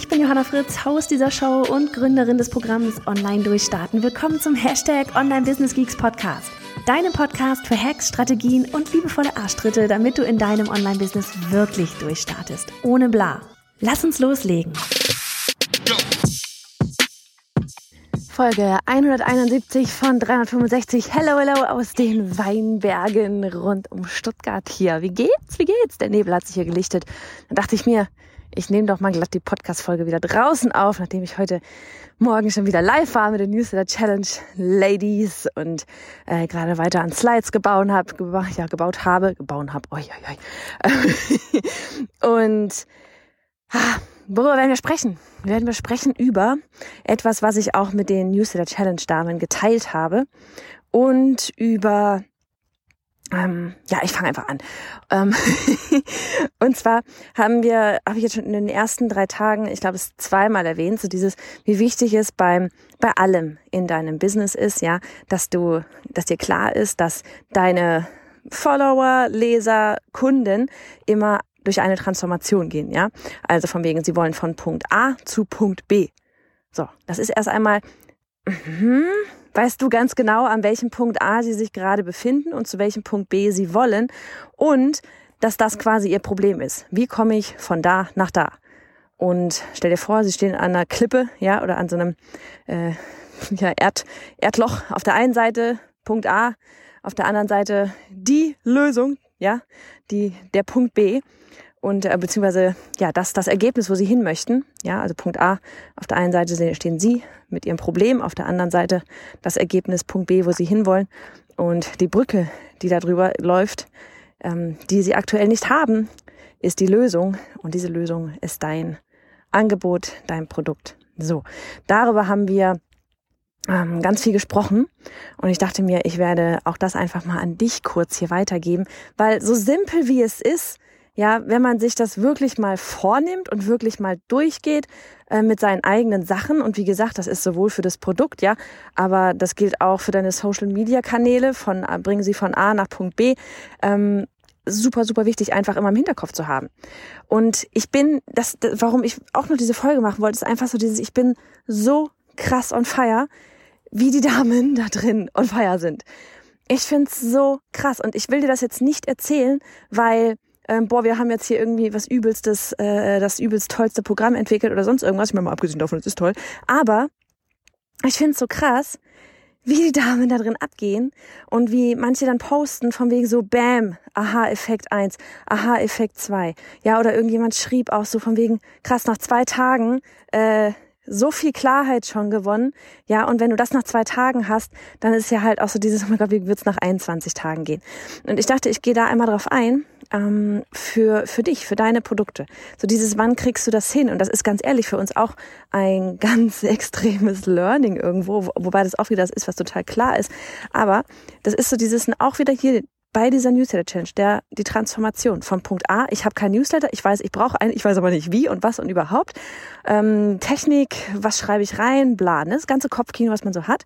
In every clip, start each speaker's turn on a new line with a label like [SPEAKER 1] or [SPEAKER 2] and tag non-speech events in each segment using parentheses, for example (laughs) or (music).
[SPEAKER 1] Ich bin Johanna Fritz, Haus dieser Show und Gründerin des Programms Online Durchstarten. Willkommen zum Hashtag Online Business Geeks Podcast. Deinem Podcast für Hacks, Strategien und liebevolle Arschtritte, damit du in deinem Online-Business wirklich durchstartest. Ohne bla. Lass uns loslegen. Folge 171 von 365. Hello, hello aus den Weinbergen rund um Stuttgart hier. Wie geht's? Wie geht's? Der Nebel hat sich hier gelichtet. Dann dachte ich mir, ich nehme doch mal glatt die Podcast-Folge wieder draußen auf, nachdem ich heute Morgen schon wieder live war mit der Newsletter Challenge Ladies und äh, gerade weiter an Slides gebaut habe, geba ja, gebaut habe, gebaut habe, oi, oi, oi. (laughs) und ah, worüber werden wir sprechen? Wir werden wir sprechen über etwas, was ich auch mit den Newsletter Challenge Damen geteilt habe und über ähm, ja, ich fange einfach an. Ähm (laughs) und zwar haben wir, habe ich jetzt schon in den ersten drei Tagen, ich glaube, es zweimal erwähnt, so dieses, wie wichtig es beim bei allem in deinem Business ist, ja, dass du, dass dir klar ist, dass deine Follower, Leser, Kunden immer durch eine Transformation gehen, ja. Also von wegen, sie wollen von Punkt A zu Punkt B. So, das ist erst einmal. Mhm, weißt du ganz genau, an welchem Punkt A sie sich gerade befinden und zu welchem Punkt B sie wollen und dass das quasi ihr Problem ist. Wie komme ich von da nach da? Und stell dir vor, sie stehen an einer Klippe, ja, oder an so einem äh, (laughs) ja, Erd, Erdloch. Auf der einen Seite Punkt A, auf der anderen Seite die Lösung, ja, die der Punkt B und äh, beziehungsweise ja das das Ergebnis, wo sie hin möchten. Ja, also Punkt A. Auf der einen Seite stehen sie mit ihrem Problem, auf der anderen Seite das Ergebnis Punkt B, wo sie hinwollen. Und die Brücke, die da drüber läuft, ähm, die sie aktuell nicht haben, ist die Lösung. Und diese Lösung ist dein Angebot, dein Produkt. So, darüber haben wir ähm, ganz viel gesprochen und ich dachte mir, ich werde auch das einfach mal an dich kurz hier weitergeben, weil so simpel wie es ist, ja, wenn man sich das wirklich mal vornimmt und wirklich mal durchgeht äh, mit seinen eigenen Sachen und wie gesagt, das ist sowohl für das Produkt, ja, aber das gilt auch für deine Social Media Kanäle von äh, bringen sie von A nach Punkt B. Ähm, super, super wichtig, einfach immer im Hinterkopf zu haben. Und ich bin, das, das, warum ich auch noch diese Folge machen wollte, ist einfach so dieses, ich bin so krass on fire, wie die Damen da drin on fire sind. Ich find's so krass und ich will dir das jetzt nicht erzählen, weil ähm, boah, wir haben jetzt hier irgendwie was übelstes, äh, das übelst tollste Programm entwickelt oder sonst irgendwas. Ich meine mal abgesehen davon, es ist toll. Aber ich finde es so krass, wie die Damen da drin abgehen und wie manche dann posten von wegen so Bam, Aha-Effekt 1, Aha-Effekt 2. Ja, oder irgendjemand schrieb auch so von wegen, krass, nach zwei Tagen äh, so viel Klarheit schon gewonnen. Ja, und wenn du das nach zwei Tagen hast, dann ist ja halt auch so dieses, oh mein Gott, wie wird's nach 21 Tagen gehen? Und ich dachte, ich gehe da einmal drauf ein, ähm, für, für dich, für deine Produkte. So dieses, wann kriegst du das hin? Und das ist ganz ehrlich für uns auch ein (laughs) ganz extremes Learning irgendwo, wobei das auch wieder das ist, was total klar ist. Aber das ist so dieses, auch wieder hier bei dieser Newsletter Challenge, der die Transformation von Punkt A, ich habe kein Newsletter, ich weiß, ich brauche einen, ich weiß aber nicht wie und was und überhaupt. Ähm, Technik, was schreibe ich rein, bla, ne? das ganze Kopfkino, was man so hat.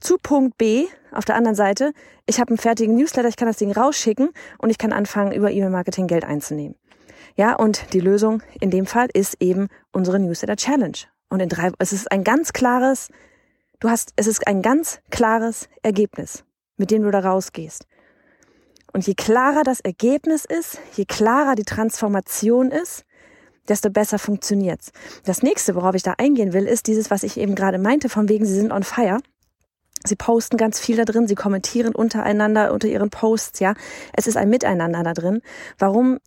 [SPEAKER 1] Zu Punkt B, auf der anderen Seite, ich habe einen fertigen Newsletter, ich kann das Ding rausschicken und ich kann anfangen, über E-Mail-Marketing Geld einzunehmen. Ja, und die Lösung in dem Fall ist eben unsere Newsletter Challenge. Und in drei, es ist ein ganz klares, du hast, es ist ein ganz klares Ergebnis, mit dem du da rausgehst. Und je klarer das Ergebnis ist, je klarer die Transformation ist, desto besser funktioniert's. Das nächste, worauf ich da eingehen will, ist dieses, was ich eben gerade meinte, von wegen, sie sind on fire. Sie posten ganz viel da drin, sie kommentieren untereinander unter ihren Posts, ja. Es ist ein Miteinander da drin. Warum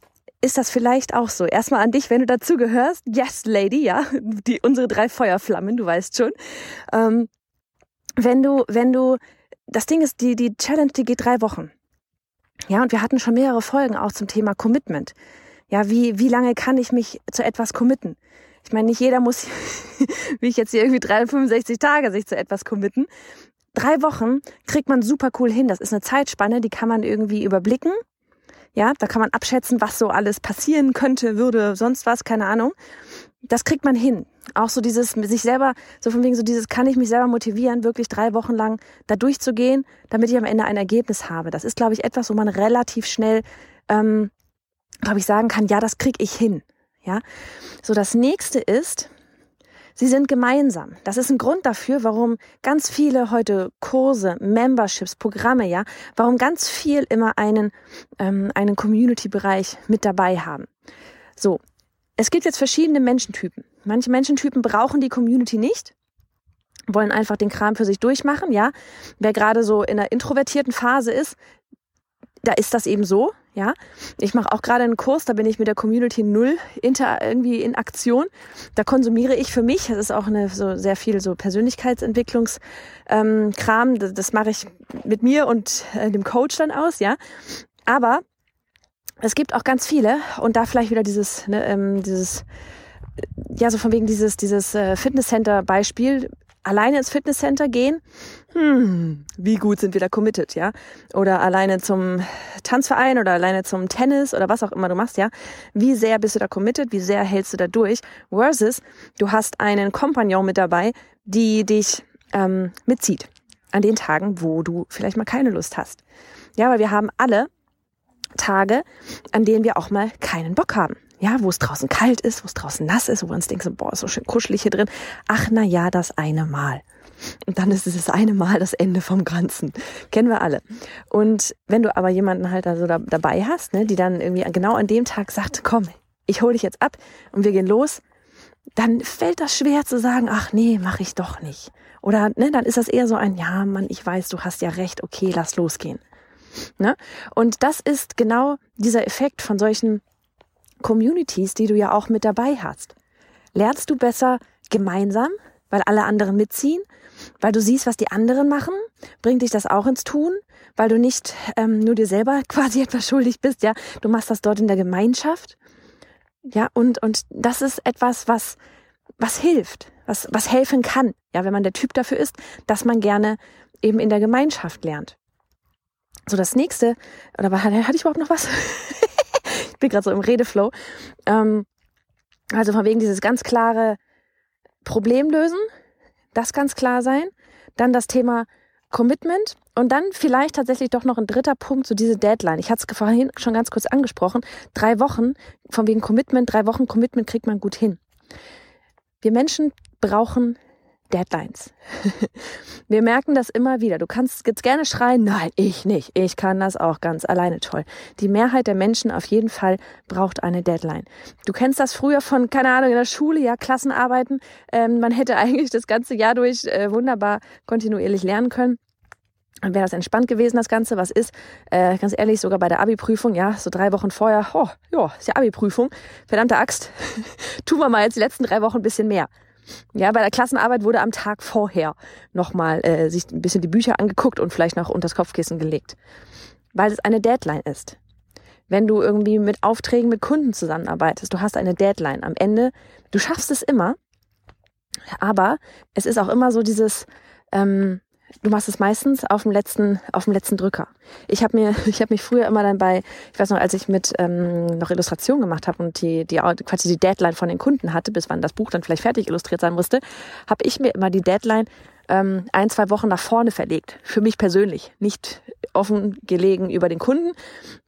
[SPEAKER 1] ist das vielleicht auch so? Erstmal an dich, wenn du dazu gehörst. Yes, Lady, ja. Die, unsere drei Feuerflammen, du weißt schon. Ähm, wenn du, wenn du, das Ding ist, die, die Challenge, die geht drei Wochen. Ja, und wir hatten schon mehrere Folgen auch zum Thema Commitment. Ja, wie, wie lange kann ich mich zu etwas committen? Ich meine, nicht jeder muss, (laughs) wie ich jetzt hier irgendwie 365 Tage sich zu etwas committen. Drei Wochen kriegt man super cool hin. Das ist eine Zeitspanne, die kann man irgendwie überblicken. Ja, da kann man abschätzen, was so alles passieren könnte, würde, sonst was, keine Ahnung. Das kriegt man hin. Auch so dieses, sich selber, so von wegen so dieses, kann ich mich selber motivieren, wirklich drei Wochen lang da durchzugehen, damit ich am Ende ein Ergebnis habe. Das ist, glaube ich, etwas, wo man relativ schnell, ähm, glaube ich, sagen kann, ja, das krieg ich hin. Ja, so das nächste ist, sie sind gemeinsam. Das ist ein Grund dafür, warum ganz viele heute Kurse, Memberships, Programme, ja, warum ganz viel immer einen, ähm, einen Community-Bereich mit dabei haben. So. Es gibt jetzt verschiedene Menschentypen. Manche Menschentypen brauchen die Community nicht, wollen einfach den Kram für sich durchmachen, ja. Wer gerade so in einer introvertierten Phase ist, da ist das eben so, ja. Ich mache auch gerade einen Kurs, da bin ich mit der Community null inter irgendwie in Aktion. Da konsumiere ich für mich, das ist auch eine so sehr viel so Persönlichkeitsentwicklungskram, ähm, das, das mache ich mit mir und äh, dem Coach dann aus, ja. Aber es gibt auch ganz viele und da vielleicht wieder dieses, ne, ähm, dieses, ja, so von wegen dieses, dieses äh, Fitnesscenter-Beispiel alleine ins Fitnesscenter gehen, hm, wie gut sind wir da committed, ja? Oder alleine zum Tanzverein oder alleine zum Tennis oder was auch immer du machst, ja? Wie sehr bist du da committed? Wie sehr hältst du da durch? Versus, du hast einen Kompagnon mit dabei, die dich ähm, mitzieht an den Tagen, wo du vielleicht mal keine Lust hast. Ja, weil wir haben alle Tage, an denen wir auch mal keinen Bock haben ja, wo es draußen kalt ist, wo es draußen nass ist, wo wir uns denken, so, boah, ist so schön kuschelig hier drin. Ach, na ja, das eine Mal. Und dann ist es das eine Mal das Ende vom Ganzen. Kennen wir alle. Und wenn du aber jemanden halt also da, dabei hast, ne, die dann irgendwie genau an dem Tag sagt, komm, ich hole dich jetzt ab und wir gehen los, dann fällt das schwer zu sagen, ach nee, mache ich doch nicht. Oder ne, dann ist das eher so ein, ja, Mann, ich weiß, du hast ja recht, okay, lass losgehen. Ne? Und das ist genau dieser Effekt von solchen Communities, die du ja auch mit dabei hast. Lernst du besser gemeinsam, weil alle anderen mitziehen, weil du siehst, was die anderen machen, bringt dich das auch ins Tun, weil du nicht ähm, nur dir selber (laughs) quasi etwas schuldig bist, ja, du machst das dort in der Gemeinschaft, ja, und und das ist etwas, was was hilft, was was helfen kann, ja, wenn man der Typ dafür ist, dass man gerne eben in der Gemeinschaft lernt. So das nächste, oder hatte ich überhaupt noch was? (laughs) ich bin gerade so im Redeflow. Ähm, also von wegen dieses ganz klare Problem lösen, das ganz klar sein. Dann das Thema Commitment und dann vielleicht tatsächlich doch noch ein dritter Punkt, so diese Deadline. Ich hatte es vorhin schon ganz kurz angesprochen. Drei Wochen, von wegen Commitment, drei Wochen Commitment kriegt man gut hin. Wir Menschen brauchen Deadlines. (laughs) Wir merken das immer wieder. Du kannst jetzt gerne schreien, nein, ich nicht. Ich kann das auch ganz alleine toll. Die Mehrheit der Menschen auf jeden Fall braucht eine Deadline. Du kennst das früher von, keine Ahnung, in der Schule, ja, Klassenarbeiten. Ähm, man hätte (laughs) eigentlich das ganze Jahr durch äh, wunderbar kontinuierlich lernen können. Dann wäre das entspannt gewesen, das Ganze. Was ist, äh, ganz ehrlich, sogar bei der Abi-Prüfung, ja, so drei Wochen vorher, oh, ja, ist ja Abi-Prüfung. Verdammte Axt. (laughs) Tun wir mal jetzt die letzten drei Wochen ein bisschen mehr. Ja, bei der Klassenarbeit wurde am Tag vorher nochmal äh, sich ein bisschen die Bücher angeguckt und vielleicht noch unters Kopfkissen gelegt. Weil es eine Deadline ist. Wenn du irgendwie mit Aufträgen mit Kunden zusammenarbeitest, du hast eine Deadline. Am Ende, du schaffst es immer, aber es ist auch immer so dieses, ähm, Du machst es meistens auf dem letzten, auf dem letzten Drücker. Ich habe mir, (laughs) ich habe mich früher immer dann bei, ich weiß noch, als ich mit ähm, noch Illustration gemacht habe und die, die quasi die Deadline von den Kunden hatte, bis wann das Buch dann vielleicht fertig illustriert sein musste, habe ich mir immer die Deadline ähm, ein, zwei Wochen nach vorne verlegt. Für mich persönlich. Nicht offen gelegen über den Kunden,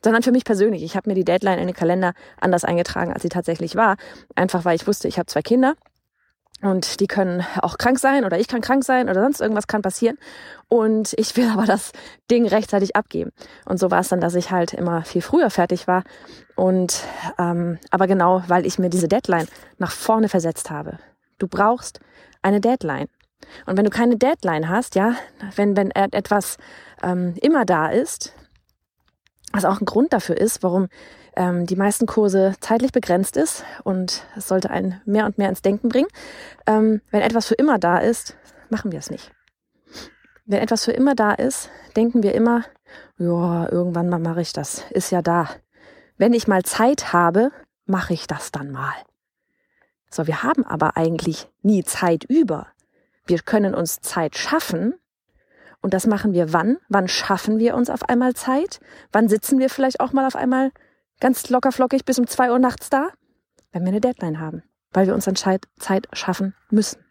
[SPEAKER 1] sondern für mich persönlich. Ich habe mir die Deadline in den Kalender anders eingetragen, als sie tatsächlich war. Einfach weil ich wusste, ich habe zwei Kinder und die können auch krank sein oder ich kann krank sein oder sonst irgendwas kann passieren. Und ich will (laughs) aber das Ding rechtzeitig abgeben. Und so war es dann, dass ich halt immer viel früher fertig war. Und ähm, aber genau, weil ich mir diese Deadline nach vorne versetzt habe. Du brauchst eine Deadline. Und wenn du keine Deadline hast, ja, wenn, wenn etwas ähm, immer da ist, was auch ein Grund dafür ist, warum ähm, die meisten Kurse zeitlich begrenzt ist und es sollte einen mehr und mehr ins Denken bringen. Ähm, wenn etwas für immer da ist, machen wir es nicht. Wenn etwas für immer da ist, denken wir immer, ja, irgendwann mal mache ich das, ist ja da. Wenn ich mal Zeit habe, mache ich das dann mal. So, wir haben aber eigentlich nie Zeit über. Wir können uns Zeit schaffen. Und das machen wir wann? Wann schaffen wir uns auf einmal Zeit? Wann sitzen wir vielleicht auch mal auf einmal ganz locker flockig bis um zwei Uhr nachts da? Wenn wir eine Deadline haben. Weil wir uns dann Zeit schaffen müssen.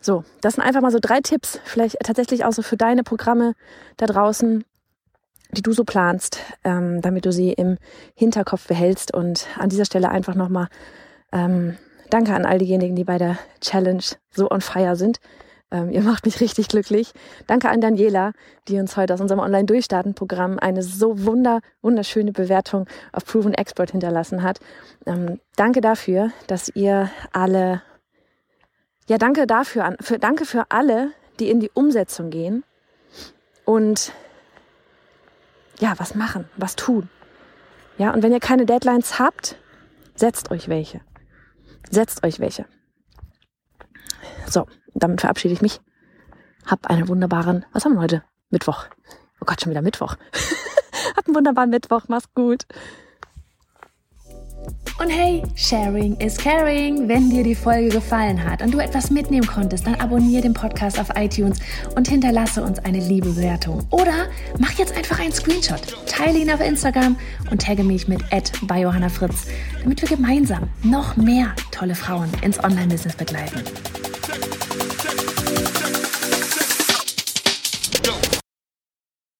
[SPEAKER 1] So, das sind einfach mal so drei Tipps, vielleicht tatsächlich auch so für deine Programme da draußen, die du so planst, ähm, damit du sie im Hinterkopf behältst. Und an dieser Stelle einfach nochmal ähm, danke an all diejenigen, die bei der Challenge so on fire sind. Ähm, ihr macht mich richtig glücklich. Danke an Daniela, die uns heute aus unserem Online-Durchstarten-Programm eine so wunder, wunderschöne Bewertung auf Proven Expert hinterlassen hat. Ähm, danke dafür, dass ihr alle, ja, danke dafür, für, danke für alle, die in die Umsetzung gehen und ja, was machen, was tun. Ja, und wenn ihr keine Deadlines habt, setzt euch welche. Setzt euch welche. So, damit verabschiede ich mich. Hab einen wunderbaren, was haben wir heute? Mittwoch. Oh Gott, schon wieder Mittwoch. (laughs) Hab einen wunderbaren Mittwoch. Mach's gut.
[SPEAKER 2] Und hey, Sharing is Caring. Wenn dir die Folge gefallen hat und du etwas mitnehmen konntest, dann abonniere den Podcast auf iTunes und hinterlasse uns eine liebe Bewertung. Oder mach jetzt einfach einen Screenshot, teile ihn auf Instagram und tagge mich mit bei Johanna Fritz, damit wir gemeinsam noch mehr tolle Frauen ins Online-Business begleiten. Thank you.